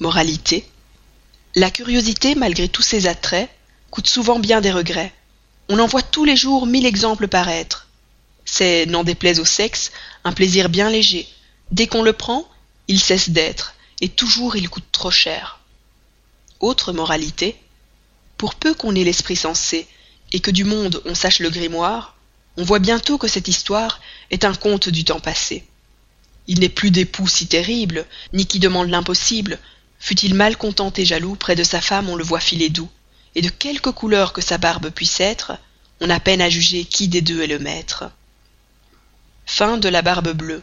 moralité la curiosité malgré tous ses attraits coûte souvent bien des regrets. On en voit tous les jours mille exemples paraître. C'est n'en déplaise au sexe un plaisir bien léger. Dès qu'on le prend il cesse d'être et toujours il coûte trop cher. Autre moralité pour peu qu'on ait l'esprit sensé et que du monde on sache le grimoire on voit bientôt que cette histoire est un conte du temps passé. Il n'est plus d'époux si terrible ni qui demande l'impossible fût-il mal content et jaloux près de sa femme on le voit filer doux et de quelque couleur que sa barbe puisse être on a peine à juger qui des deux est le maître. la barbe bleue